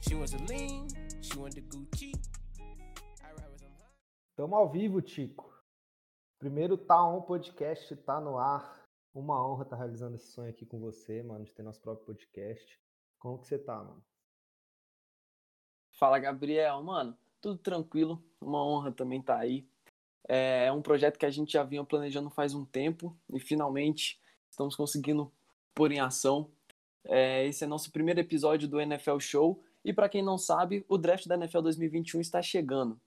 She wants a lean, she wants the Gucci. I ride with some Estamos ao vivo, Tico. Primeiro Tá On Podcast tá no ar. Uma honra estar realizando esse sonho aqui com você, mano, de ter nosso próprio podcast. Como que você tá, mano? Fala, Gabriel. Mano, tudo tranquilo. Uma honra também estar aí. É um projeto que a gente já vinha planejando faz um tempo e finalmente estamos conseguindo pôr em ação. É, esse é nosso primeiro episódio do NFL Show. E para quem não sabe, o draft da NFL 2021 está chegando.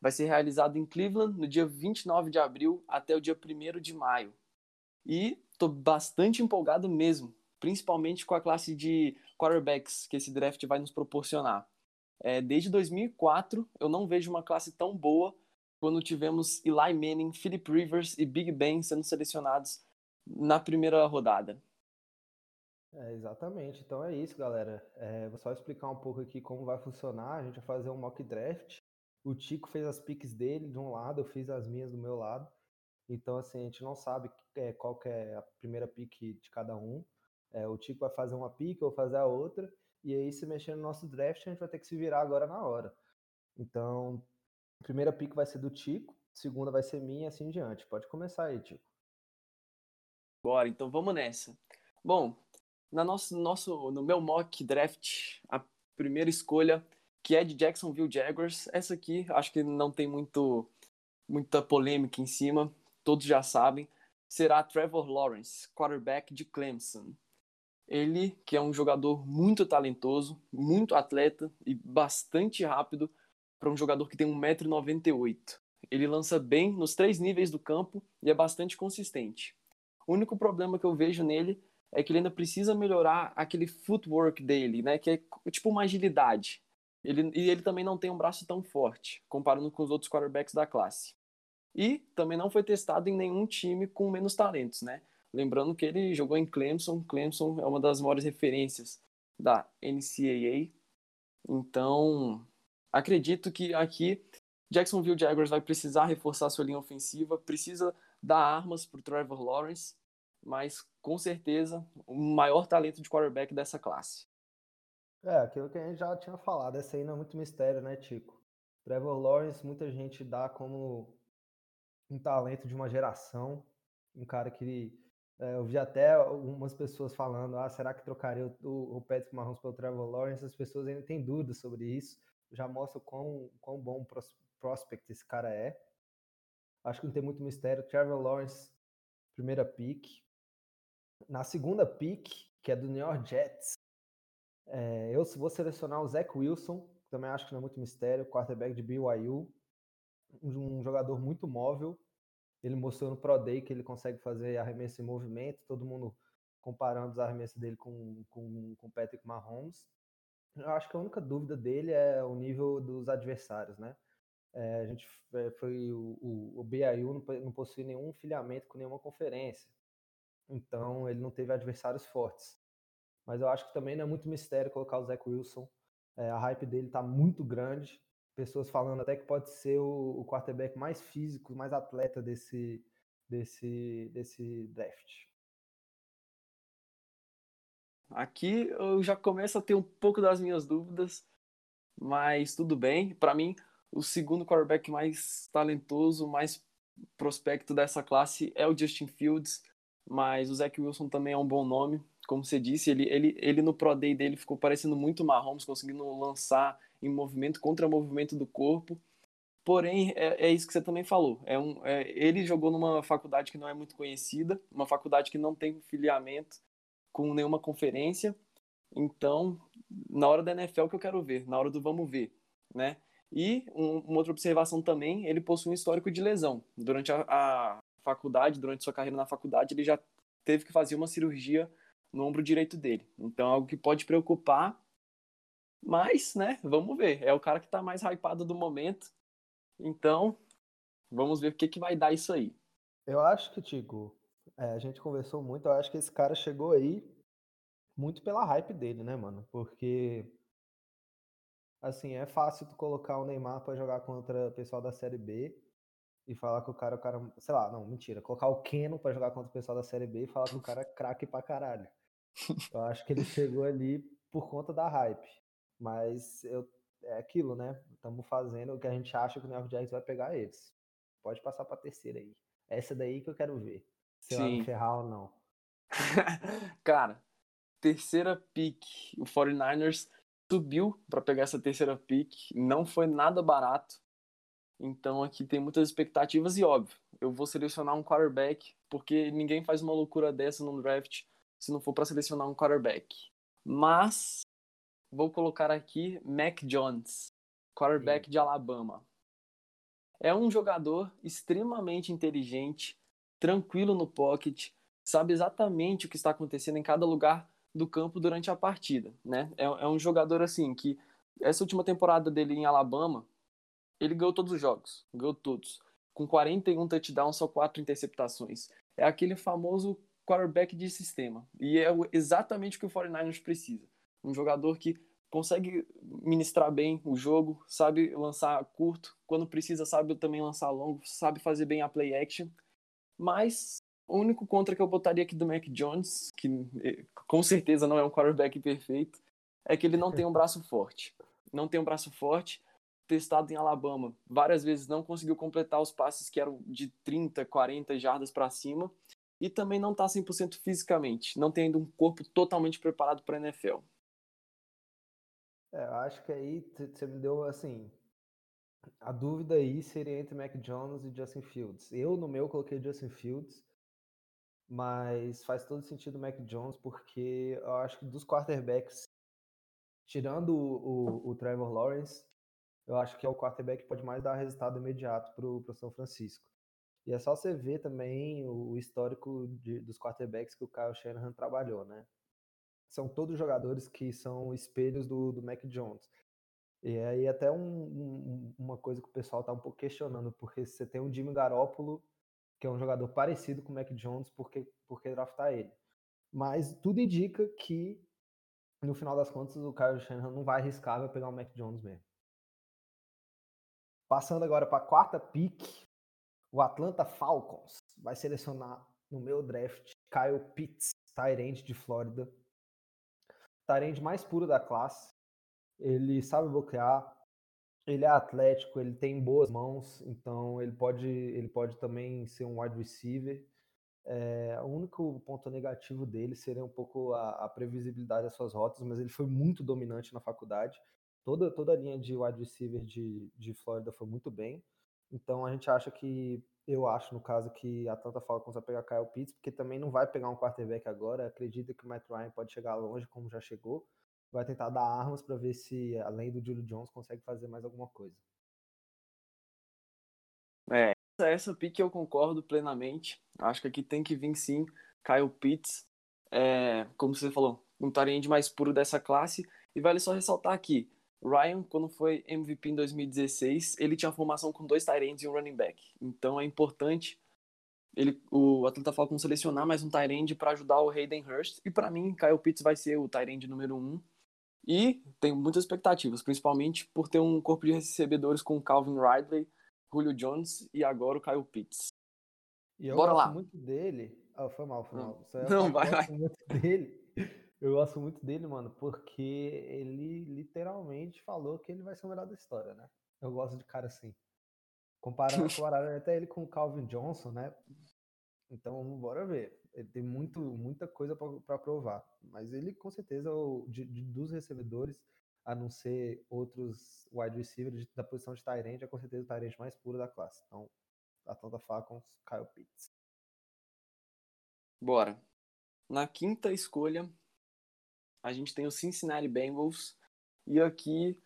Vai ser realizado em Cleveland no dia 29 de abril até o dia 1 de maio. E estou bastante empolgado mesmo, principalmente com a classe de quarterbacks que esse draft vai nos proporcionar. É, desde 2004, eu não vejo uma classe tão boa quando tivemos Eli Manning, Philip Rivers e Big Ben sendo selecionados na primeira rodada. É, exatamente. Então é isso, galera. É, vou só explicar um pouco aqui como vai funcionar. A gente vai fazer um mock draft. O Tico fez as picks dele de um lado, eu fiz as minhas do meu lado. Então, assim, a gente não sabe é, qual é a primeira pick de cada um. É, o Tico vai fazer uma pick, eu vou fazer a outra. E aí, se mexer no nosso draft, a gente vai ter que se virar agora na hora. Então, primeira pick vai ser do Tico, segunda vai ser minha e assim em diante. Pode começar aí, Tico. Bora, então vamos nessa. Bom, na nosso, nosso, no meu mock draft, a primeira escolha, que é de Jacksonville Jaguars, essa aqui acho que não tem muito, muita polêmica em cima, todos já sabem, será Trevor Lawrence, quarterback de Clemson. Ele, que é um jogador muito talentoso, muito atleta e bastante rápido para um jogador que tem 1,98m. Ele lança bem nos três níveis do campo e é bastante consistente. O único problema que eu vejo nele é que ele ainda precisa melhorar aquele footwork dele, né? Que é tipo uma agilidade. Ele, e ele também não tem um braço tão forte, comparando com os outros quarterbacks da classe. E também não foi testado em nenhum time com menos talentos, né? Lembrando que ele jogou em Clemson. Clemson é uma das maiores referências da NCAA. Então, acredito que aqui Jacksonville Jaguars vai precisar reforçar sua linha ofensiva, precisa dar armas para o Trevor Lawrence, mas com certeza o maior talento de quarterback dessa classe. É, aquilo que a gente já tinha falado, essa aí não é muito mistério, né, Tico? Trevor Lawrence, muita gente dá como um talento de uma geração, um cara que é, eu vi até algumas pessoas falando, ah, será que trocaria o, o Patrick Mahomes pelo Trevor Lawrence? As pessoas ainda têm dúvidas sobre isso, já mostra o quão, quão bom prospect esse cara é. Acho que não tem muito mistério. Trevor Lawrence, primeira pick. Na segunda pick, que é do New York Jets, é, eu vou selecionar o Zach Wilson, também acho que não é muito mistério, quarterback de BYU, um jogador muito móvel. Ele mostrou no Pro Day que ele consegue fazer arremesso em movimento, todo mundo comparando os arremessos dele com, com, com Patrick Mahomes. Eu acho que a única dúvida dele é o nível dos adversários, né? É, a gente é, foi o, o, o BYU não, não possui nenhum filiamento com nenhuma conferência, então ele não teve adversários fortes. Mas eu acho que também não é muito mistério colocar o Zach Wilson. É, a hype dele está muito grande. Pessoas falando até que pode ser o, o quarterback mais físico, mais atleta desse, desse, desse draft. Aqui eu já começo a ter um pouco das minhas dúvidas, mas tudo bem. Para mim, o segundo quarterback mais talentoso, mais prospecto dessa classe é o Justin Fields, mas o Zach Wilson também é um bom nome como você disse, ele, ele, ele no Pro Day dele ficou parecendo muito Mahomes, conseguindo lançar em movimento contra movimento do corpo. Porém, é, é isso que você também falou. É um, é, ele jogou numa faculdade que não é muito conhecida, uma faculdade que não tem filiamento com nenhuma conferência. Então, na hora da NFL que eu quero ver, na hora do vamos ver, né? E um, uma outra observação também, ele possui um histórico de lesão. Durante a, a faculdade, durante sua carreira na faculdade, ele já teve que fazer uma cirurgia no ombro direito dele. Então é algo que pode preocupar, mas, né, vamos ver. É o cara que está mais hypado do momento. Então, vamos ver o que, que vai dar isso aí. Eu acho que, Tico, é, a gente conversou muito, eu acho que esse cara chegou aí muito pela hype dele, né, mano? Porque assim, é fácil tu colocar o Neymar para jogar contra o pessoal da Série B e falar que o cara, o cara, sei lá, não, mentira, colocar o Keno para jogar contra o pessoal da Série B e falar que o cara é craque pra caralho. Eu acho que ele chegou ali por conta da hype. Mas eu, é aquilo, né? Estamos fazendo o que a gente acha que o New York vai pegar eles. Pode passar pra terceira aí. Essa daí que eu quero ver. Se vai me ferrar ou não. cara, terceira pick. O 49ers subiu para pegar essa terceira pick. Não foi nada barato. Então aqui tem muitas expectativas e óbvio, eu vou selecionar um quarterback, porque ninguém faz uma loucura dessa no draft se não for para selecionar um quarterback. Mas vou colocar aqui Mac Jones, quarterback Sim. de Alabama. É um jogador extremamente inteligente, tranquilo no pocket, sabe exatamente o que está acontecendo em cada lugar do campo durante a partida, né? É, é um jogador assim que essa última temporada dele em Alabama, ele ganhou todos os jogos, ganhou todos, com 41 touchdowns, só 4 interceptações. É aquele famoso quarterback de sistema. E é exatamente o que o 49ers precisa. Um jogador que consegue ministrar bem o jogo, sabe lançar curto, quando precisa sabe também lançar longo, sabe fazer bem a play action. Mas o único contra que eu botaria aqui do Mac Jones, que eh, com certeza não é um quarterback perfeito, é que ele não tem um braço forte. Não tem um braço forte. Testado em Alabama, várias vezes não conseguiu completar os passes que eram de 30, 40 jardas para cima e também não está 100% fisicamente, não tem ainda um corpo totalmente preparado para a NFL. É, eu acho que aí você me deu assim. A dúvida aí seria entre Mac Jones e Justin Fields. Eu, no meu, coloquei Justin Fields, mas faz todo sentido o Mac Jones, porque eu acho que dos quarterbacks, tirando o, o, o Trevor Lawrence, eu acho que é o quarterback que pode mais dar resultado imediato para o São Francisco. E é só você ver também o histórico de, dos quarterbacks que o Kyle Shanahan trabalhou, né? São todos jogadores que são espelhos do, do Mac Jones. E aí até um, um, uma coisa que o pessoal tá um pouco questionando, porque você tem um Jimmy Garoppolo, que é um jogador parecido com o Mac Jones, porque, porque draftar ele. Mas tudo indica que, no final das contas, o Kyle Shanahan não vai arriscar, vai pegar o Mac Jones mesmo. Passando agora para a quarta pick, o Atlanta Falcons vai selecionar no meu draft Kyle Pitts, Tyrande de Flórida. Tyrande mais puro da classe. Ele sabe bloquear, ele é atlético, ele tem boas mãos, então ele pode, ele pode também ser um wide receiver. É, o único ponto negativo dele seria um pouco a, a, previsibilidade das suas rotas, mas ele foi muito dominante na faculdade. Toda, toda a linha de wide receiver de, de Flórida foi muito bem. Então a gente acha que, eu acho no caso que a Atlanta Falcons vai pegar Kyle Pitts, porque também não vai pegar um quarterback agora. Acredita que o Matt Ryan pode chegar longe, como já chegou. Vai tentar dar armas para ver se, além do Julio Jones, consegue fazer mais alguma coisa. É, essa pick eu concordo plenamente. Acho que aqui tem que vir sim Kyle Pitts. É, como você falou, um tarende mais puro dessa classe. E vale só ressaltar aqui, Ryan, quando foi MVP em 2016, ele tinha formação com dois tight e um running back. Então é importante ele, o Atlanta Falcons selecionar mais um tight para ajudar o Hayden Hurst. E para mim, Kyle Pitts vai ser o tight número um. E tenho muitas expectativas, principalmente por ter um corpo de recebedores com Calvin Ridley, Julio Jones e agora o Kyle Pitts. E eu Bora gosto lá. muito dele. Oh, foi mal, foi mal. Não, vai, vai. Muito dele eu gosto muito dele, mano, porque ele literalmente falou que ele vai ser o melhor da história, né? Eu gosto de cara assim. Comparando, comparando até ele com o Calvin Johnson, né? Então, bora ver. Ele tem muito, muita coisa para provar. Mas ele, com certeza, é de, de, dos recebedores, a não ser outros wide receivers da posição de Tyrant, é com certeza o Tyrant mais puro da classe. Então, Atlanta Falcons, Kyle Pitts. Bora. Na quinta escolha, a gente tem o Cincinnati Bengals e aqui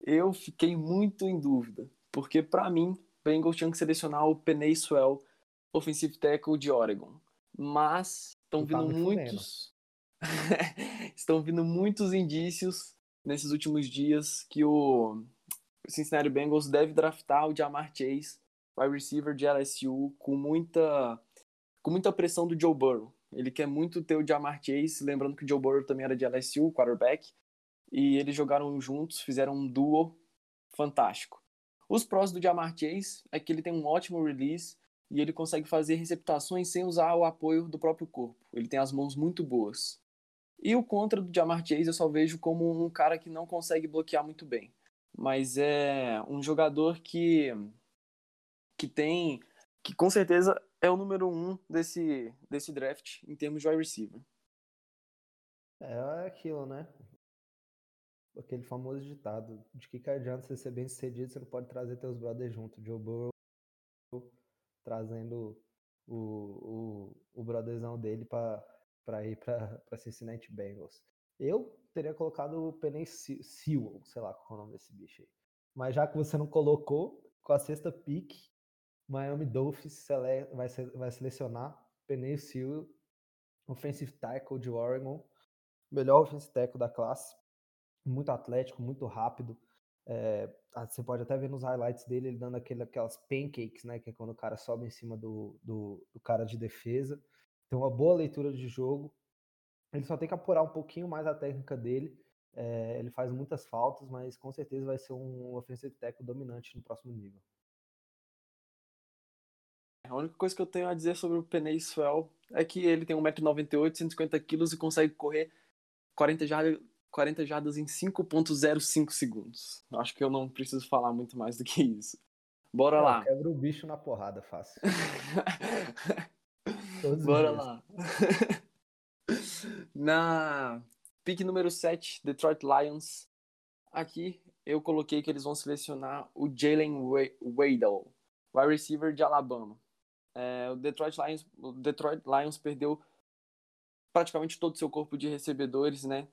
eu fiquei muito em dúvida, porque para mim, Bengals tinha que selecionar o Penei Swell, offensive tackle de Oregon, mas estão vindo muitos estão vindo muitos indícios nesses últimos dias que o Cincinnati Bengals deve draftar o Jamar Chase, wide receiver de LSU, com muita com muita pressão do Joe Burrow. Ele quer muito ter o Jamar Chase, lembrando que o Joe Burrow também era de LSU, quarterback, e eles jogaram juntos, fizeram um duo fantástico. Os prós do Jamar Chase é que ele tem um ótimo release e ele consegue fazer receptações sem usar o apoio do próprio corpo. Ele tem as mãos muito boas. E o contra do Jamar Chase eu só vejo como um cara que não consegue bloquear muito bem. Mas é um jogador que, que tem. que com certeza é o número um desse, desse draft em termos de wide receiver. É aquilo, né? Aquele famoso ditado de que, que adianta você ser bem sucedido, você não pode trazer teus brothers junto. Joe Burrow trazendo o, o, o brotherzão dele para ir para Cincinnati Bengals. Eu teria colocado o Penny Sewell, sei lá qual é o nome desse bicho aí. Mas já que você não colocou, com a sexta pick, Miami Dolphins vai, vai selecionar Penny Sewell, offensive tackle de Oregon, melhor offensive tackle da classe, muito atlético, muito rápido. É, você pode até ver nos highlights dele ele dando aquele, aquelas pancakes, né? Que é quando o cara sobe em cima do, do, do cara de defesa. Tem uma boa leitura de jogo. Ele só tem que apurar um pouquinho mais a técnica dele. É, ele faz muitas faltas, mas com certeza vai ser um offensive tackle dominante no próximo nível. A única coisa que eu tenho a dizer sobre o Penei Swell é que ele tem 1,98m, 150kg e consegue correr 40 jardas, 40 jardas em 5.05 segundos. Acho que eu não preciso falar muito mais do que isso. Bora lá. Quebra o bicho na porrada, fácil. Bora lá. na pick número 7, Detroit Lions. Aqui eu coloquei que eles vão selecionar o Jalen Waddle, wide receiver de Alabama. É, o Detroit Lions, o Detroit Lions perdeu praticamente todo o seu corpo de recebedores, né?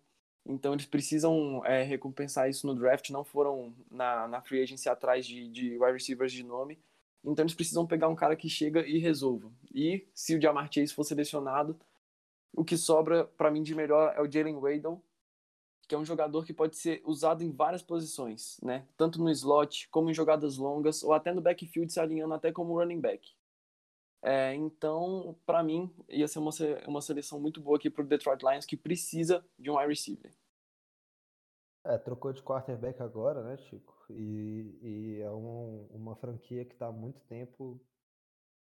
Então eles precisam é, recompensar isso no draft, não foram na, na free agency atrás de, de wide receivers de nome. Então eles precisam pegar um cara que chega e resolva. E se o Jamar Chase for selecionado, o que sobra para mim de melhor é o Jalen Waddle, que é um jogador que pode ser usado em várias posições, né? Tanto no slot, como em jogadas longas, ou até no backfield se alinhando até como running back. É, então, para mim, ia ser uma, uma seleção muito boa aqui pro Detroit Lions, que precisa de um wide receiver. É, trocou de quarterback agora, né, Chico? E, e é um, uma franquia que está há muito tempo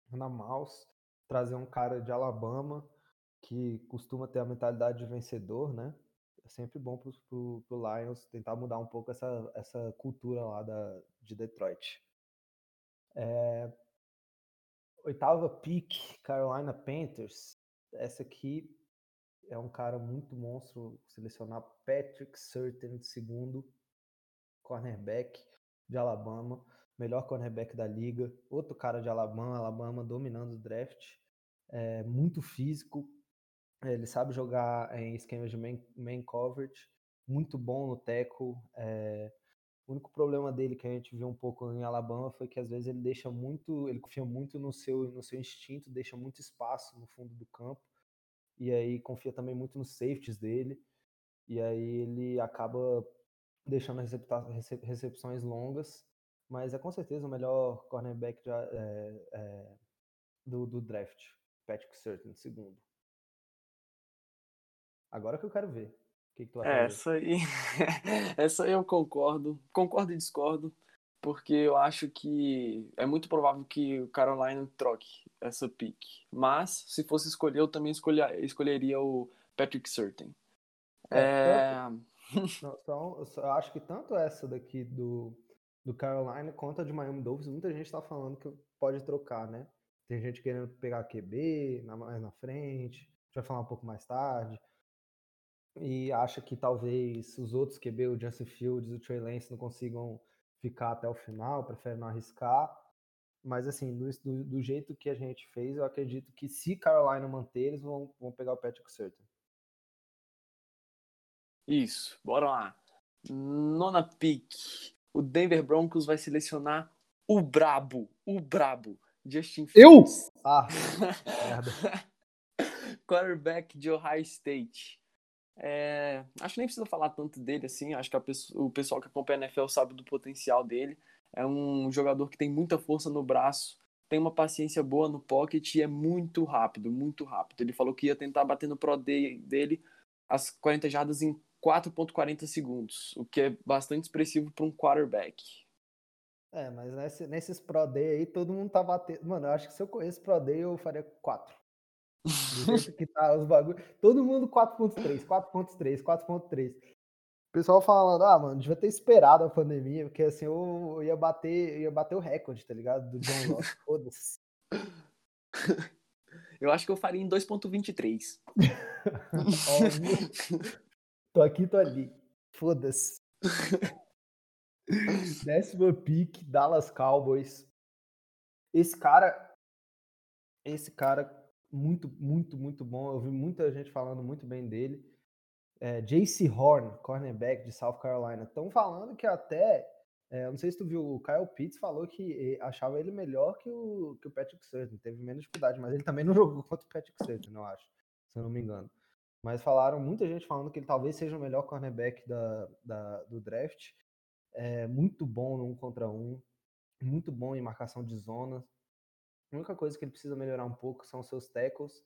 na mouse. Trazer um cara de Alabama que costuma ter a mentalidade de vencedor, né? É sempre bom pro, pro, pro Lions tentar mudar um pouco essa, essa cultura lá da, de Detroit. É, Oitava pick, Carolina Panthers. Essa aqui é um cara muito monstro. Selecionar Patrick Surtain, segundo cornerback de Alabama, melhor cornerback da liga. Outro cara de Alabama, Alabama dominando o draft. É, muito físico. Ele sabe jogar em esquemas de main, main coverage. Muito bom no tackle. É, o único problema dele que a gente viu um pouco em Alabama foi que às vezes ele deixa muito, ele confia muito no seu, no seu instinto, deixa muito espaço no fundo do campo. E aí confia também muito nos safeties dele. E aí ele acaba deixando recepções longas. Mas é com certeza o melhor cornerback é, é, do, do draft. Patrick Surtain, segundo. Agora que eu quero ver que, que tu acha? É, essa aí, essa aí eu concordo. Concordo e discordo, porque eu acho que é muito provável que o Carolina troque essa pick. Mas, se fosse escolher, eu também escolher, escolheria o Patrick Surtain. É, é... Não, eu acho que tanto essa daqui do, do Carolina quanto a de Miami Dolphins, muita gente está falando que pode trocar, né? Tem gente querendo pegar QB na, mais na frente, a gente vai falar um pouco mais tarde e acha que talvez os outros QB, o Justin Fields e o Trey Lance, não consigam ficar até o final, prefere não arriscar. Mas, assim, do, do, do, jeito que a gente fez, eu acredito que se Carolina manter, eles vão, vão pegar o Patrick Surtain. Isso, bora lá. Nona pick. O Denver Broncos vai selecionar o brabo, o brabo, Justin Fields. Eu? Ah, merda. Quarterback de Ohio State. É, acho que nem precisa falar tanto dele assim. Acho que o pessoal que acompanha a NFL sabe do potencial dele. É um jogador que tem muita força no braço, tem uma paciência boa no pocket e é muito rápido, muito rápido. Ele falou que ia tentar bater no Pro Day dele as 40 jardas em 4.40 segundos, o que é bastante expressivo para um quarterback. É, mas nesse, nesses Pro Day aí, todo mundo tá batendo. Mano, eu acho que se eu conheço Pro Day, eu faria 4. Que tá os bagulhos. Todo mundo 4.3, 4.3, 4.3. O pessoal falando, ah, mano, devia ter esperado a pandemia, porque assim eu, eu ia bater, eu ia bater o recorde, tá ligado? Do John Locke, foda-se. Eu acho que eu faria em 2.23. Óbvio. tô aqui, tô ali. Foda-se. Décima pick, Dallas Cowboys. Esse cara, esse cara, muito, muito, muito bom. Eu vi muita gente falando muito bem dele. É, J.C. Horn, cornerback de South Carolina. Estão falando que até, é, não sei se tu viu, o Kyle Pitts falou que achava ele melhor que o, que o Patrick Surtain. Teve menos dificuldade, mas ele também não jogou contra o Patrick Surtain, eu acho, se eu não me engano. Mas falaram, muita gente falando que ele talvez seja o melhor cornerback da, da do draft é muito bom no um contra um, muito bom em marcação de zonas. A única coisa que ele precisa melhorar um pouco são seus tackles.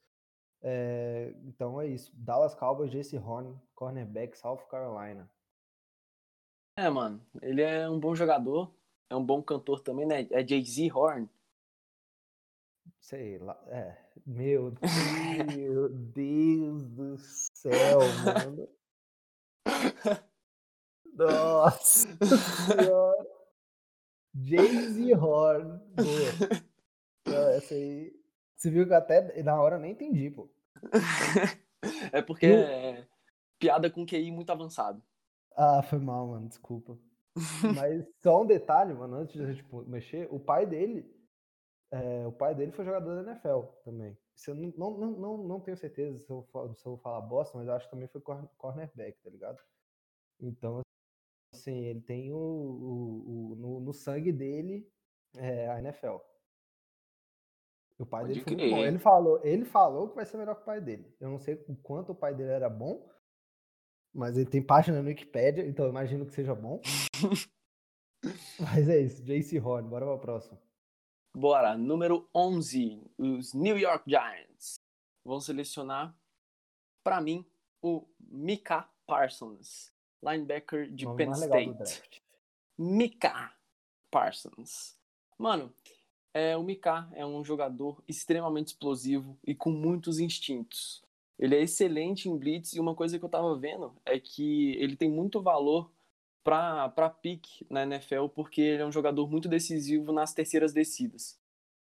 É, então é isso. Dallas Cowboys, Jesse Horn, cornerback, South Carolina. É, mano, ele é um bom jogador, é um bom cantor também, né? É Jay-Z Horn. Sei lá, é. Meu Deus, meu Deus do céu, mano. Nossa senhora. Jay-Z Horn. Boa. Essa aí. Você viu que até na hora eu nem entendi, pô. É porque é piada com QI muito avançado. Ah, foi mal, mano. Desculpa. Mas só um detalhe, mano, antes de a gente mexer, o pai dele. É, o pai dele foi jogador da NFL também. Eu não, não, não, não tenho certeza se eu, se eu vou falar bosta, mas eu acho que também foi cornerback, tá ligado? Então, Assim, ele tem o, o, o no, no, sangue dele é, a NFL. O pai Pode dele foi bom. Ele falou, ele falou que vai ser melhor que o pai dele. Eu não sei o quanto o pai dele era bom, mas ele tem página no Wikipedia, então eu imagino que seja bom. mas é isso, JC Horn, bora para o próximo. Bora, número 11, os New York Giants. Vão selecionar, para mim, o Mika Parsons linebacker de Penn State. Mika Parsons. Mano, é, o Mika é um jogador extremamente explosivo e com muitos instintos. Ele é excelente em blitz e uma coisa que eu tava vendo é que ele tem muito valor para pique na NFL porque ele é um jogador muito decisivo nas terceiras descidas.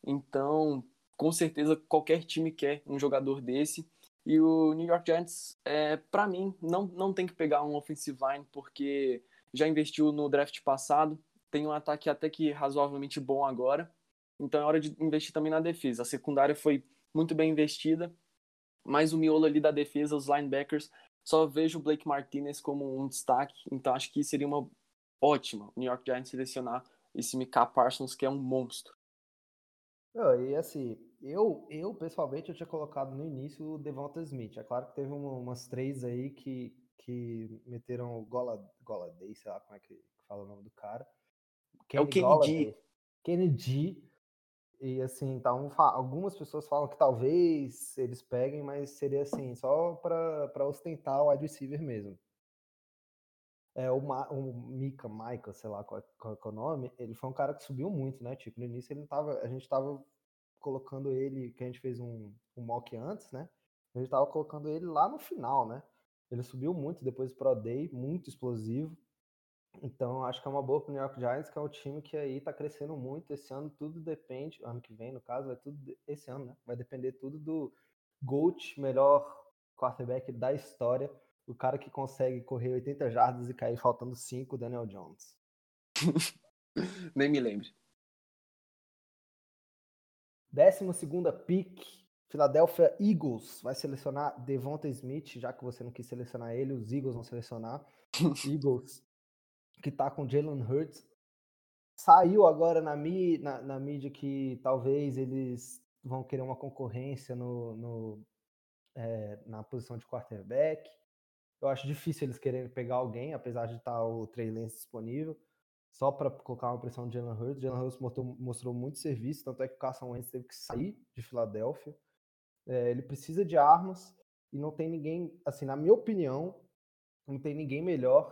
Então, com certeza qualquer time quer um jogador desse e o New York Giants, é, para mim, não, não tem que pegar um offensive line, porque já investiu no draft passado, tem um ataque até que razoavelmente bom agora, então é hora de investir também na defesa. A secundária foi muito bem investida, mas o miolo ali da defesa, os linebackers, só vejo o Blake Martinez como um destaque, então acho que seria uma ótima o New York Giants selecionar esse Mika Parsons, que é um monstro. e assim, eu, eu, pessoalmente, eu tinha colocado no início o Devonta Smith. É claro que teve uma, umas três aí que, que meteram Gola, Gola Day, sei lá como é que fala o nome do cara. Kenny é o Kennedy. Kennedy. E assim, então, algumas pessoas falam que talvez eles peguem, mas seria assim, só para ostentar o wide receiver mesmo. É, o, Ma, o Mika, Michael, sei lá qual, qual, qual é o nome, ele foi um cara que subiu muito, né? Tipo, no início ele tava, a gente tava colocando ele, que a gente fez um, um mock antes, né? A gente tava colocando ele lá no final, né? Ele subiu muito depois do Pro Day, muito explosivo. Então, acho que é uma boa pro New York Giants, que é um time que aí tá crescendo muito. Esse ano tudo depende, ano que vem, no caso, vai tudo esse ano, né? Vai depender tudo do GOAT, melhor quarterback da história, o cara que consegue correr 80 jardas e cair faltando 5, Daniel Jones. Nem me lembre. 12 pick, Philadelphia Eagles vai selecionar Devonta Smith, já que você não quis selecionar ele, os Eagles vão selecionar. Eagles, que tá com Jalen Hurts. Saiu agora na, na, na, mídia que talvez eles vão querer uma concorrência no, no é, na posição de quarterback. Eu acho difícil eles quererem pegar alguém, apesar de estar tá o Trey Lance disponível só para colocar uma pressão no Jalen Hurts. Jalen Hurts mostrou, mostrou muito serviço, tanto é que o Carson Wentz teve que sair de Filadélfia. É, ele precisa de armas e não tem ninguém, assim, na minha opinião, não tem ninguém melhor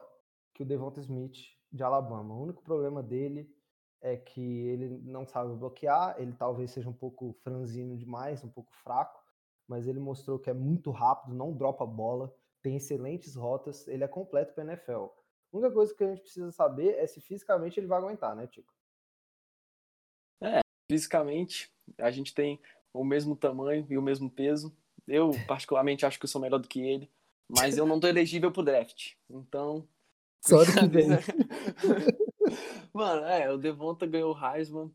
que o Devonta Smith de Alabama. O único problema dele é que ele não sabe bloquear, ele talvez seja um pouco franzino demais, um pouco fraco, mas ele mostrou que é muito rápido, não dropa bola, tem excelentes rotas, ele é completo para NFL. A única coisa que a gente precisa saber é se fisicamente ele vai aguentar, né, Tico? É, fisicamente a gente tem o mesmo tamanho e o mesmo peso. Eu, particularmente, acho que eu sou melhor do que ele, mas eu não tô elegível pro draft. Então. Só ano que vem. Mano, é, o Devonta ganhou o Heisman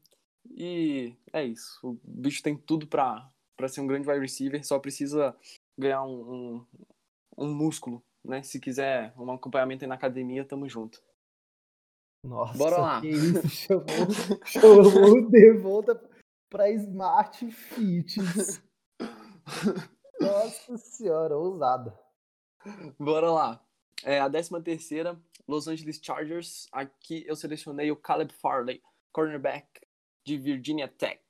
e é isso. O bicho tem tudo pra, pra ser um grande wide receiver, só precisa ganhar um, um, um músculo, né? Se quiser um acompanhamento aí na academia, tamo junto. Nossa, Bora lá. que isso, chamou, chamou o Devonta pra Smart Fits. Nossa senhora, ousada. Bora lá. É, a 13 terceira, Los Angeles Chargers. Aqui eu selecionei o Caleb Farley, cornerback de Virginia Tech.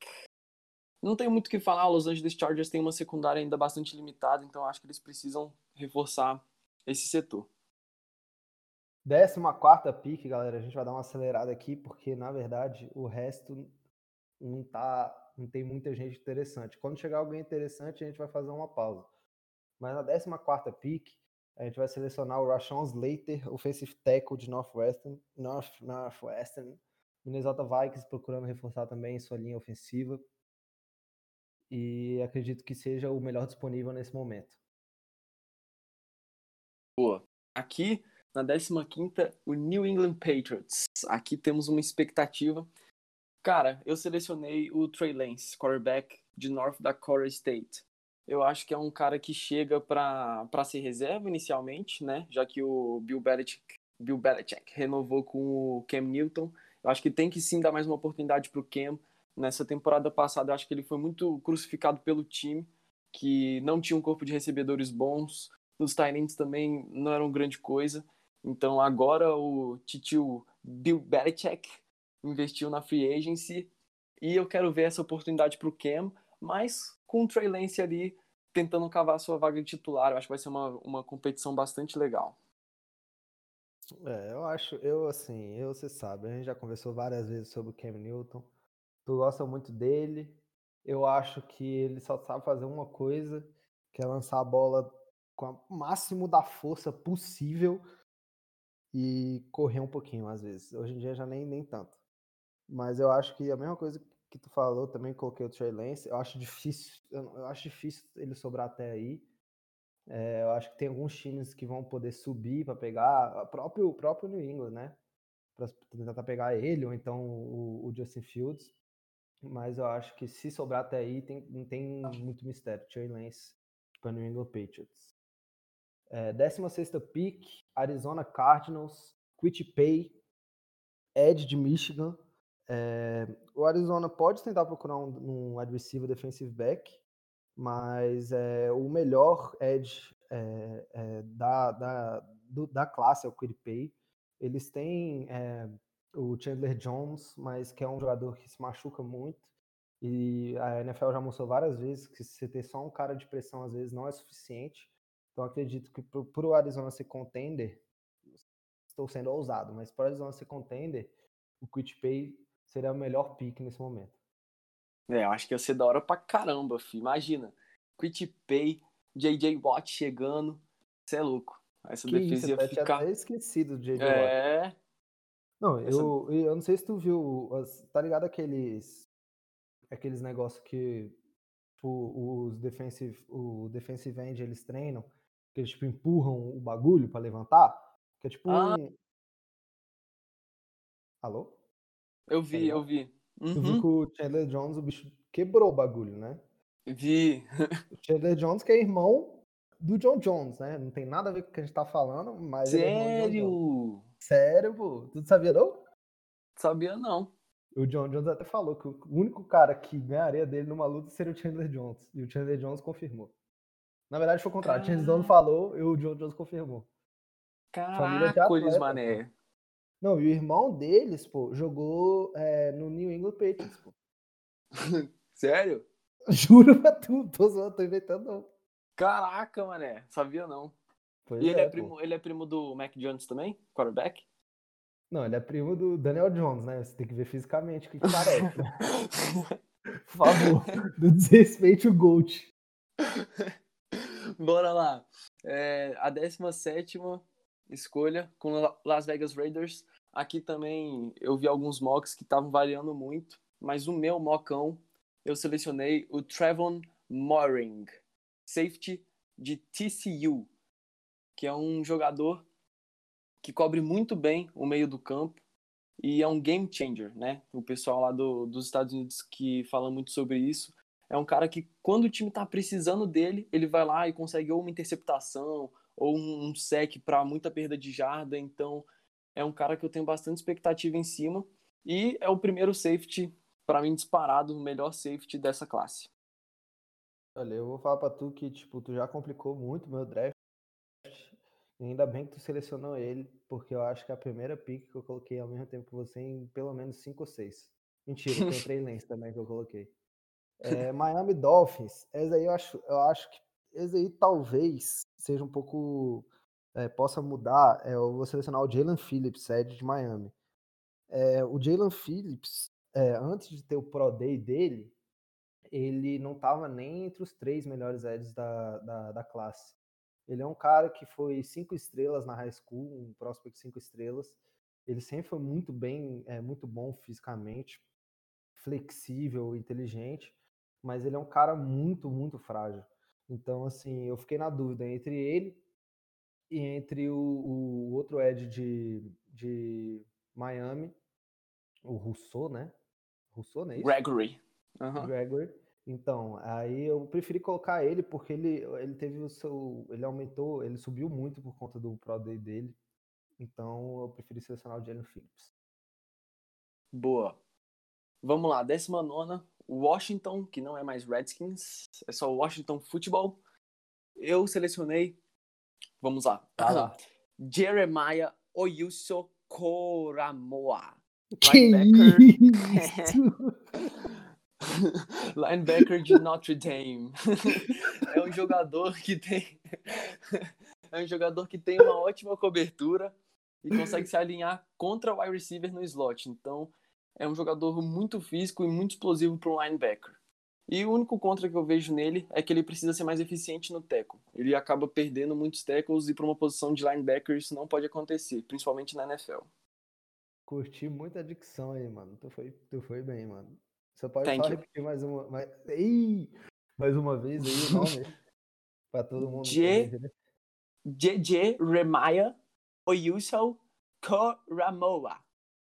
Não tenho muito o que falar, Los Angeles Chargers tem uma secundária ainda bastante limitada, então acho que eles precisam reforçar esse setor. 14 pick, galera. A gente vai dar uma acelerada aqui, porque na verdade o resto não tá. Não tem muita gente interessante. Quando chegar alguém interessante, a gente vai fazer uma pausa. Mas na 14 pick, a gente vai selecionar o Rashawn Slater, offensive tackle de Northwestern, North, Northwestern, Minnesota Vikings procurando reforçar também sua linha ofensiva. E acredito que seja o melhor disponível nesse momento. Boa. Aqui, na 15ª, o New England Patriots. Aqui temos uma expectativa. Cara, eu selecionei o Trey Lance, quarterback de North Dakota State. Eu acho que é um cara que chega para ser reserva inicialmente, né? Já que o Bill Belichick, Bill Belichick renovou com o Cam Newton. Eu acho que tem que sim dar mais uma oportunidade para o Cam. Nessa temporada passada, eu acho que ele foi muito crucificado pelo time, que não tinha um corpo de recebedores bons. Os Tyrants também não eram grande coisa. Então agora o titio Bill Belichick investiu na free agency e eu quero ver essa oportunidade para o Cam, mas com o Trey Lance ali tentando cavar sua vaga de titular. Eu acho que vai ser uma, uma competição bastante legal. É, eu acho, eu assim, eu, você sabe, a gente já conversou várias vezes sobre o Cam Newton. Tu gosta muito dele. Eu acho que ele só sabe fazer uma coisa, que é lançar a bola com o máximo da força possível e correr um pouquinho às vezes. Hoje em dia já nem, nem tanto. Mas eu acho que a mesma coisa que tu falou, também coloquei o Trey Lance. Eu acho difícil, eu acho difícil ele sobrar até aí. É, eu acho que tem alguns times que vão poder subir para pegar, o próprio, próprio New England, né? Para tentar pegar ele, ou então o, o, Justin Fields. Mas eu acho que se sobrar até aí, tem, não tem muito mistério. Trey Lance para New England Patriots. É, 16 pick, Arizona Cardinals, Pay, Ed de Michigan. É, o Arizona pode tentar procurar um, um defensive back, mas é, o melhor edge é, é, da, da, do, da classe é o Pay. Eles têm o Chandler Jones, mas que é um jogador que se machuca muito. E a NFL já mostrou várias vezes que você ter só um cara de pressão às vezes não é suficiente. Então acredito que para o Arizona ser contender, estou sendo ousado, mas para o Arizona ser contender, o Pay seria o melhor pick nesse momento. É, eu acho que ia ser da hora pra caramba, filho. Imagina, Pay, JJ Watt chegando, você é louco. Essa que defesa isso, ia eu ficar... até esquecido do JJ é... Watt. Não, Essa- eu, eu não sei se tu viu, tá ligado aqueles aqueles negócios que tipo, os defensive, o defensive end eles treinam, que eles tipo empurram o bagulho pra levantar, que é tipo Ah. um Alô? Eu vi, ligado? eu vi. Tu viu Uhum, que o Chandler Jones, o bicho quebrou o bagulho, né? Vi. O Chandler Jones que é irmão do John Jones, né? Não tem nada a ver com o que a gente tá falando, mas é John Jones. Sério? Sério, pô? Tu sabia não? Sabia não. O John Jones até falou que o único cara que ganharia dele numa luta seria o Chandler Jones. E o Chandler Jones confirmou. Na verdade, foi o contrário. O Chandler Jones falou e o John Jones confirmou. Família de atleta, mané. Não, e o irmão deles, pô, jogou é, no New England Patriots, pô. Sério? Juro pra tu, tô zoando, tô inventando não. Caraca, mané. Sabia não. Pois E ele é, pô. primo, ele é primo do Mac Jones também? Quarterback? Não, ele é primo do Daniel Jones, né? Você tem que ver fisicamente o que, que parece. Por favor, não desrespeite o Gold. Bora lá. É, a 17 escolha com Las Vegas Raiders. Aqui também eu vi alguns mocks que estavam variando muito, mas o meu mockão eu selecionei o Trevon Moring, safety de TCU, que é um jogador que cobre muito bem o meio do campo e é um game changer, né? O pessoal lá do, dos Estados Unidos que fala muito sobre isso. É um cara que, quando o time tá precisando dele, ele vai lá e consegue ou uma interceptação ou um, um sec para muita perda de jarda. Então, é um cara que eu tenho bastante expectativa em cima. E é o primeiro safety, para mim, disparado, o melhor safety dessa classe. Olha, eu vou falar pra tu que, tipo, tu já complicou muito meu draft. Ainda bem que tu selecionou ele, porque eu acho que é a primeira pick que eu coloquei ao mesmo tempo que você em pelo menos 5 ou 6. Mentira, tem o Trey Lance também que eu coloquei. É, Miami Dolphins, esse aí eu acho, eu acho que esse aí talvez seja um pouco. É, possa mudar. É, eu vou selecionar o Jalen Phillips, Ed de Miami. É, o Jalen Phillips, antes de ter o Pro Day dele, ele não estava nem entre os três melhores Eds da, da, da, classe. Ele é um cara que foi cinco estrelas na high school, um prospect cinco estrelas. Ele sempre foi muito bem, é, muito bom fisicamente, flexível, inteligente mas ele é um cara muito, muito frágil. Então, assim, eu fiquei na dúvida entre ele e entre o, o outro Ed de, de Miami, o Rousseau, né? Rousseau, né? Gregory. Uhum. Gregory. Então, aí eu preferi colocar ele porque ele, ele teve o seu. Ele aumentou, ele subiu muito por conta do Pro Day dele. Então eu preferi selecionar o Jalen Phillips. Boa. Vamos lá, 19 Washington, que não é mais Redskins, é só Washington Football. Eu selecionei, vamos lá, ah, Jeremiah Oyuso Koramoa. Que linebacker. linebacker de Notre Dame. é um jogador que tem é um jogador que tem uma ótima cobertura e consegue se alinhar contra o wide receiver no slot. Então, é um jogador muito físico e muito explosivo para um linebacker. E o único contra que eu vejo nele é que ele precisa ser mais eficiente no tackle. Ele acaba perdendo muitos tackles e para uma posição de linebacker isso não pode acontecer, principalmente na NFL. Curti muita dicção aí, mano. Tu foi, tu foi bem, mano. Você pode Thank só you. repetir mais uma, mais, Ih, mais uma vez aí o nome para todo mundo. JJ Remaya Oyuso Koramoa.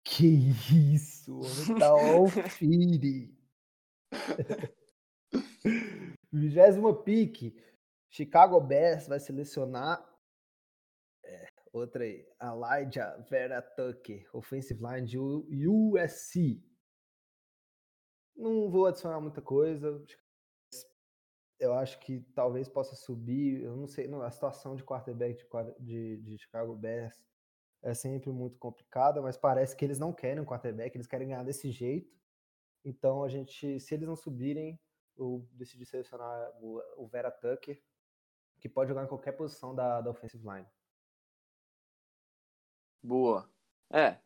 Que isso, tá alfire. Vigésima pique. Chicago Bears vai selecionar é, outra aí, Elijah Vera Tucker, offensive line de USC. Não vou adicionar muita coisa. Eu acho que talvez possa subir. Eu não sei, não, a situação de quarterback de, de, de Chicago Bears é sempre muito complicada, mas parece que eles não querem um quarterback, eles querem ganhar desse jeito. Então a gente, se eles não subirem, eu decidi selecionar o, o Vera Tucker, que pode jogar em qualquer posição da, da offensive line. Boa. É.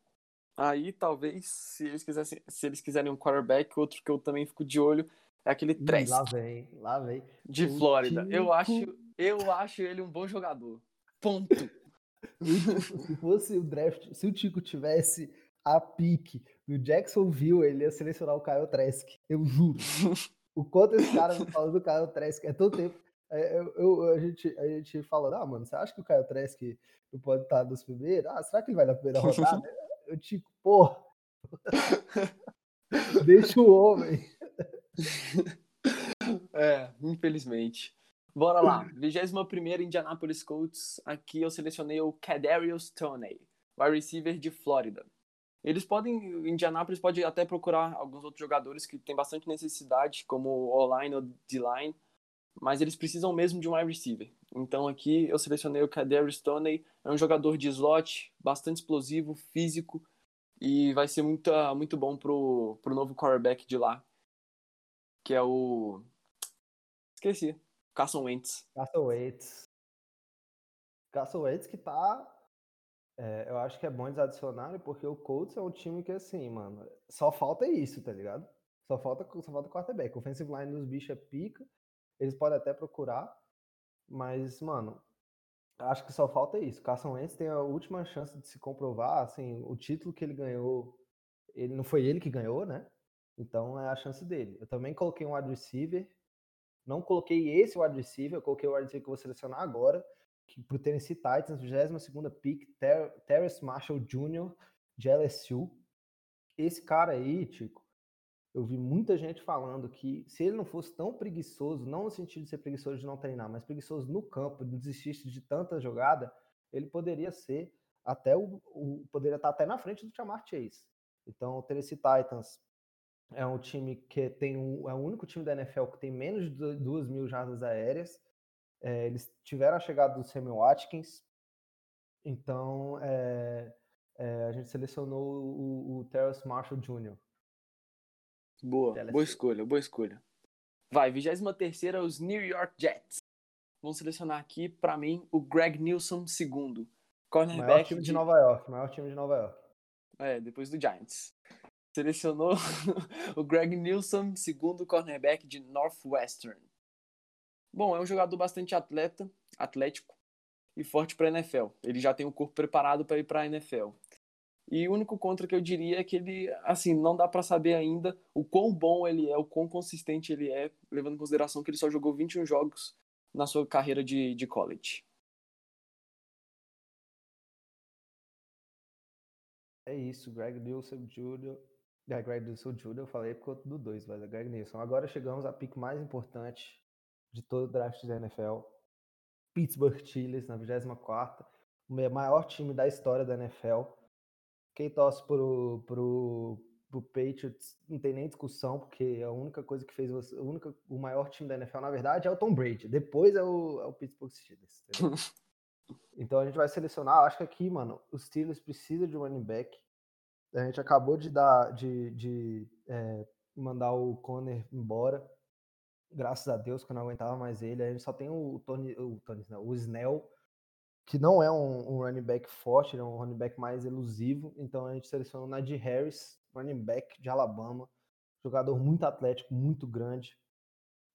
Aí talvez, se eles quisessem, se eles quiserem um quarterback, outro que eu também fico de olho é aquele Trask lá vem, lá vem. de o Flórida. Eu acho, eu acho ele um bom jogador. Ponto. Se fosse o draft, se o Tico tivesse a pique no Jacksonville, ele ia selecionar o Kyle Trask. Eu juro. O quanto esse cara me falou do Kyle Trask é todo tempo. é, Eu, eu- a, gente, a gente falando, ah, mano, você acha que o Kyle Trask não pode estar nos primeiros? Ah, será que ele vai na primeira rodada? Eu, Tico, porra. Deixa o homem. É, infelizmente. Bora lá. 21 Indianapolis Colts. Aqui eu selecionei o Kadarius Toney, wide receiver de Flórida. Eles podem, Indianapolis pode até procurar alguns outros jogadores que têm bastante necessidade, como O-line ou D-line, mas eles precisam mesmo de um wide receiver. Então aqui eu selecionei o Kadarius Toney, é um jogador de slot, bastante explosivo, físico, e vai ser muito, muito bom pro, pro novo quarterback de lá, que é o... Esqueci. Carson Wentz. Castle Waits. Castle Waits que tá É, eu acho que é bom eles adicionarem, porque o Colts é um time que, assim, mano, só falta isso, tá ligado? Só falta, só falta quarterback. O offensive line dos bichos é pica, eles podem até procurar, mas, mano, acho que só falta isso. Carson Wentz tem a última chance de se comprovar, assim, o título que ele ganhou, ele não foi ele que ganhou, né? Então é a chance dele. Eu também coloquei um wide receiver, não coloquei esse wide receiver, eu coloquei o wide receiver que eu vou selecionar agora, que pro Tennessee Titans, 22ª pick, Ter Terrace Marshall Jr., de LSU. Esse cara aí, Tico, eu vi muita gente falando que se ele não fosse tão preguiçoso, não no sentido de ser preguiçoso de não treinar, mas preguiçoso no campo, de desistir de tanta jogada, ele poderia ser até o, o poderia estar até na frente do Chamar Chase. Então, o Tennessee Titans é um time que tem um, é o único time da NFL que tem menos de 2 mil jardas aéreas. É, eles tiveram a chegada do Samuel Watkins, então é, é, a gente selecionou o, o Terrace Marshall Jr. Boa, boa escolha, boa escolha. Vai, 23 os New York Jets. Vamos selecionar aqui, para mim, o Greg Nilsson segundo. Cornerback maior time de... de Nova York, maior time de Nova York. É, depois do Giants. Selecionou o Greg Nilsson, segundo cornerback de Northwestern. Bom, é um jogador bastante atleta, atlético e forte para a NFL. Ele já tem o corpo preparado para ir para a NFL. E o único contra que eu diria é que ele, assim, não dá para saber ainda o quão bom ele é, o quão consistente ele é, levando em consideração que ele só jogou 21 jogos na sua carreira de, de college. É isso, Greg Nilsson Jr. É, Greg Nilsson Jr. eu falei por conta do 2, mas é Greg Nilsson. Agora chegamos à pick mais importante de todo o draft da NFL. Pittsburgh Steelers na 24 o maior time da história da NFL. Quem torce pro, pro, pro Patriots não tem nem discussão, porque a única coisa que fez você, o, único, o maior time da NFL, na verdade, é o Tom Brady. Depois é o, é o Pittsburgh Steelers. então a gente vai selecionar. Acho que aqui, mano, os Steelers precisam de um running back. A gente acabou de dar, de, de é, mandar o Conner embora. Graças a Deus, que eu não aguentava mais ele. A gente só tem o Tony, o, Tony, não, o Snell, que não é um, um, running back forte, é um running back mais elusivo. Então a gente selecionou o Najee Harris, running back de Alabama, jogador muito atlético, muito grande.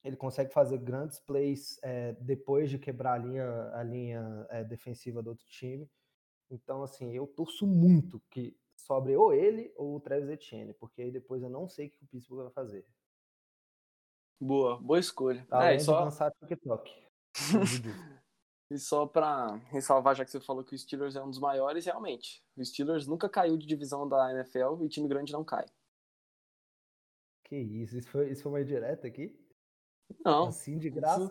Ele consegue fazer grandes plays é, depois de quebrar a linha, a linha é, defensiva do outro time. Então, assim, eu torço muito que sobre ou ele ou o Travis Etienne, porque aí depois eu não sei o que o Pittsburgh vai fazer. Boa, boa escolha. Além é, só... lançar TikTok. e só para ressalvar, já que você falou que o Steelers é um dos maiores, realmente. O Steelers nunca caiu de divisão da NFL e time grande não cai. Que isso? Isso foi, isso foi uma direta aqui? Não. Assim de graça?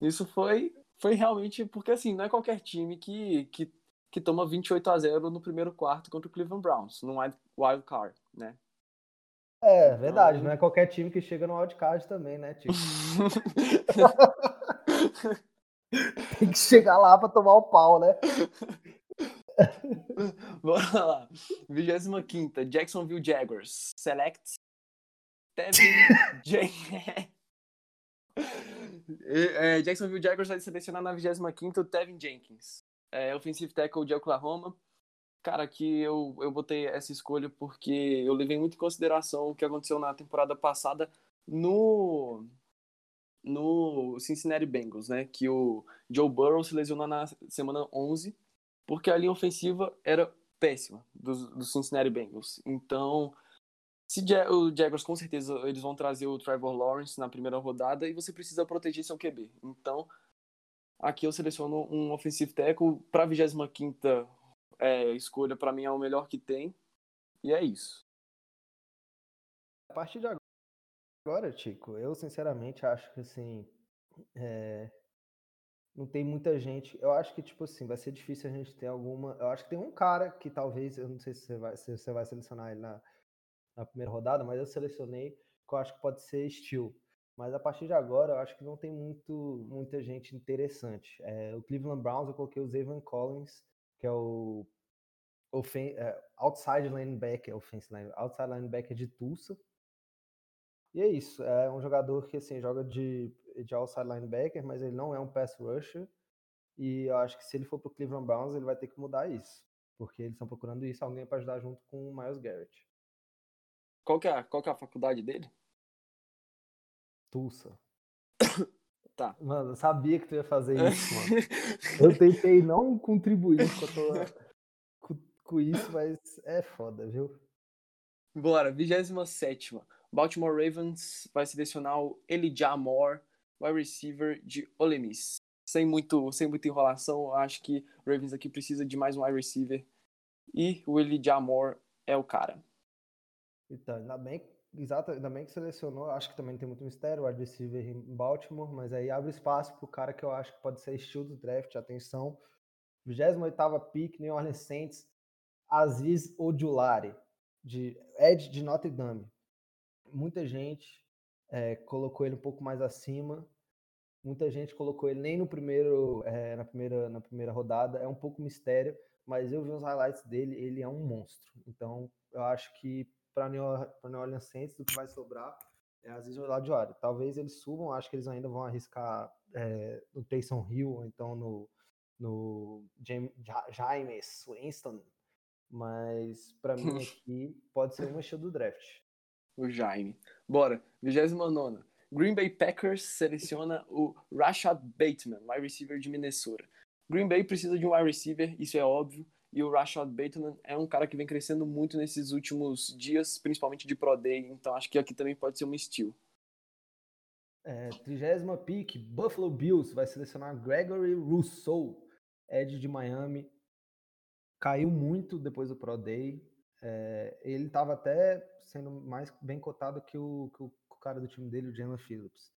Isso, isso foi, foi realmente porque, assim, não é qualquer time que, que que toma 28 a 0 no primeiro quarto contra o Cleveland Browns, no wild card, né? É, então... verdade, não é qualquer time que chega no wild card também, né, tipo. Tem que chegar lá para tomar o pau, né? Bora lá. 25 Jacksonville Jaguars. Select Tevin Jenkins. é, Jacksonville Jaguars vai selecionar na 25 o Tevin Jenkins é, offensive tackle de Oklahoma. Cara, que eu, eu botei essa escolha porque eu levei muito em consideração o que aconteceu na temporada passada no no Cincinnati Bengals, né? Que o Joe Burrow se lesionou na semana 11 porque a linha ofensiva era péssima dos, dos Cincinnati Bengals. Então, se o Jaguars com certeza eles vão trazer o Trevor Lawrence na primeira rodada e você precisa proteger seu QB. Então, Aqui eu seleciono um offensive tackle para a 25 é, escolha, para mim é o melhor que tem. E é isso. A partir de agora, Tico, eu sinceramente acho que assim. É... Não tem muita gente. Eu acho que, tipo assim, vai ser difícil a gente ter alguma. Eu acho que tem um cara que talvez. Eu não sei se você vai, se você vai selecionar ele na, na primeira rodada, mas eu selecionei que eu acho que pode ser Steel. Mas a partir de agora, eu acho que não tem muito, muita gente interessante. É, o Cleveland Browns, eu coloquei o Zayvon Collins, que é o ofen é, outside linebacker, offensive line, outside linebacker de Tulsa. E é isso, é um jogador que assim, joga de, de outside linebacker, mas ele não é um pass rusher. E eu acho que se ele for para o Cleveland Browns, ele vai ter que mudar isso. porque eles estão procurando isso, alguém para ajudar junto com o Miles Garrett. Qual que é, qual que é a faculdade dele? Tulsa. Tá. Mano, eu sabia que tu ia fazer isso, mano. Eu tentei não contribuir com, tua, com, com isso, mas é foda, viu? Bora, 27 Baltimore Ravens vai selecionar o Elijah Moore, wide receiver de Ole Miss. Sem, muito, sem muita enrolação, eu acho que o Ravens aqui precisa de mais um wide receiver. E o Elijah Moore é o cara. Então, ainda bem, exato, ainda bem que selecionou. Acho que também tem muito mistério o wide receiver em Baltimore, mas aí abre espaço pro cara que eu acho que pode ser estilo do draft. Atenção, 28 pick, New Orleans Saints, Aziz Ojulari, de Ed de Notre Dame. Muita gente é, colocou ele um pouco mais acima. Muita gente colocou ele nem no primeiro, é, na, primeira, na primeira rodada. É um pouco mistério, mas eu vi os highlights dele. Ele é um monstro. Então, eu acho que para New, Orleans Saints, do que vai sobrar é Aziz Ojulari. Talvez eles subam. Acho que eles ainda vão arriscar é, no Taysom Hill, ou então no, no James, James Winston, mas para mim aqui pode ser uma show do draft. O Jaime. Bora, 29 Green Bay Packers seleciona o Rashad Bateman, wide receiver de Minnesota. Green Bay precisa de um wide receiver, isso é óbvio, e o Rashad Bateman é um cara que vem crescendo muito nesses últimos dias, principalmente de Pro Day, então acho que aqui também pode ser um estilo. É, trigésima pick, Buffalo Bills vai selecionar Gregory Rousseau, Ed de Miami caiu muito depois do Pro Day. É, ele estava até sendo mais bem cotado que o, que o, cara do time dele, o Jalen Phillips.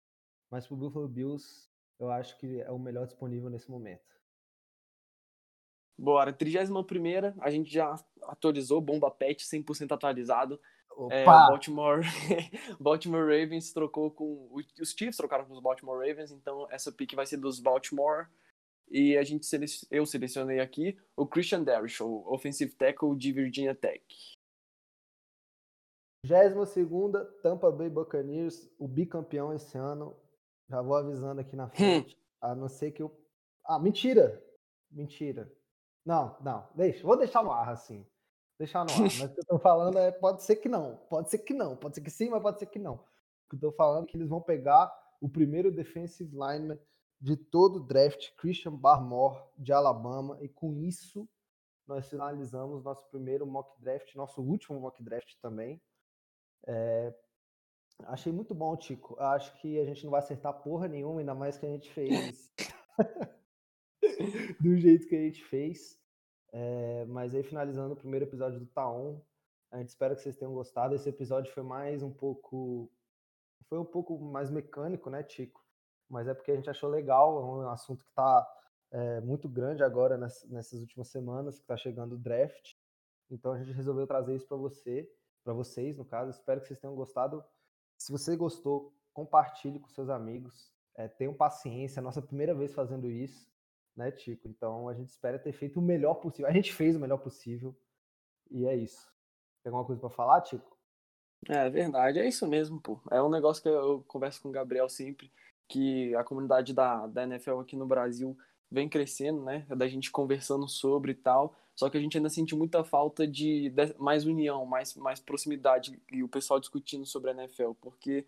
Mas para o Buffalo Bills, eu acho que é o melhor disponível nesse momento. Bora, 31 a gente já atualizou, bomba pet 100% atualizado. É, Baltimore, Baltimore Ravens trocou com. Os Chiefs trocaram com os Baltimore Ravens, então essa pick vai ser dos Baltimore e a gente eu selecionei aqui o Christian Darrish, o offensive tackle de Virginia Tech. 22 Tampa Bay Buccaneers, o bicampeão esse ano. Já vou avisando aqui na frente. Hum. A não ser que eu. Ah, mentira! Mentira. Não, não, deixa. Vou deixar no ar assim. Deixar no ar. Mas o que eu tô falando é pode ser que não. Pode ser que não. Pode ser que sim, mas pode ser que não. O que eu tô falando é que eles vão pegar o primeiro defensive lineman de todo o draft, Christian Barmore, de Alabama, e com isso nós finalizamos nosso primeiro mock draft, nosso último mock draft também. É, achei muito bom, Tico. Acho que a gente não vai acertar porra nenhuma, ainda mais que a gente fez do jeito que a gente fez. É, mas aí, finalizando o primeiro episódio do Taon, a gente espera que vocês tenham gostado. Esse episódio foi mais um pouco. Foi um pouco mais mecânico, né, Tico? mas é porque a gente achou legal, é um assunto que está é, muito grande agora nessas últimas semanas, que está chegando o draft. Então a gente resolveu trazer isso para você, para vocês, no caso. Espero que vocês tenham gostado. Se você gostou, compartilhe com seus amigos. É, tenham paciência, é a nossa primeira vez fazendo isso, né, Tico? Então a gente espera ter feito o melhor possível. A gente fez o melhor possível e é isso. Tem alguma coisa para falar, Tico? É verdade, é isso mesmo, pô. É um negócio que eu converso com o Gabriel sempre que a comunidade da, da NFL aqui no Brasil vem crescendo, né? Da gente conversando sobre e tal. Só que a gente ainda sente muita falta de, de, mais união, mais, mais proximidade e o pessoal discutindo sobre a NFL. Porque,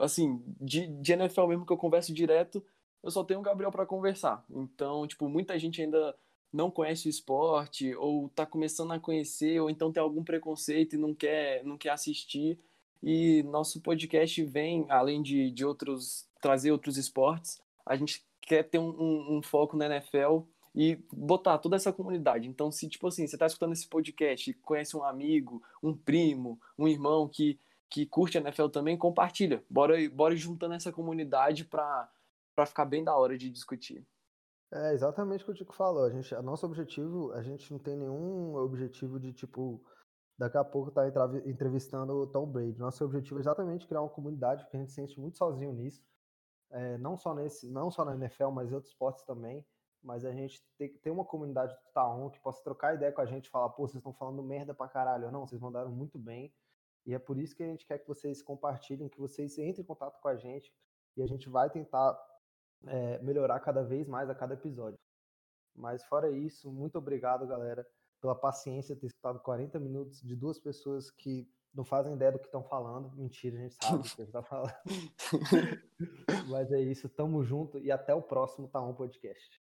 assim, de, de NFL mesmo que eu converso direto, eu só tenho o Gabriel para conversar. Então, tipo, muita gente ainda não conhece o esporte, ou tá começando a conhecer, ou então tem algum preconceito e não quer, não quer assistir. E nosso podcast vem, além de, de outros trazer outros esportes. A gente quer ter um, um, um, foco na NFL e botar toda essa comunidade. Então, se tipo assim, você está escutando esse podcast conhece um amigo, um primo, um irmão que, que curte a NFL também, compartilha. Bora, bora juntando essa comunidade para ficar bem da hora de discutir. É exatamente o que o Tico falou. A gente, a nosso objetivo, a gente não tem nenhum objetivo de tipo daqui a pouco tá entrevistando o Tom Brady. Nosso objetivo é exatamente criar uma comunidade, porque a gente se sente muito sozinho nisso é, não só nesse, não só na NFL, mas em outros esportes também. Mas a gente tem uma comunidade do Taon que possa trocar ideia com a gente, falar, pô, vocês estão falando merda pra caralho. Não, vocês mandaram muito bem. E é por isso que a gente quer que vocês compartilhem, que vocês entrem em contato com a gente e a gente vai tentar é, melhorar cada vez mais a cada episódio. Mas fora isso, muito obrigado, galera. pela paciência ter escutado 40 minutos de duas pessoas que não fazem ideia do que estão falando. Mentira, a gente sabe o que a gente tá falando. Mas é isso, tamo junto e até o próximo Tá Um Podcast.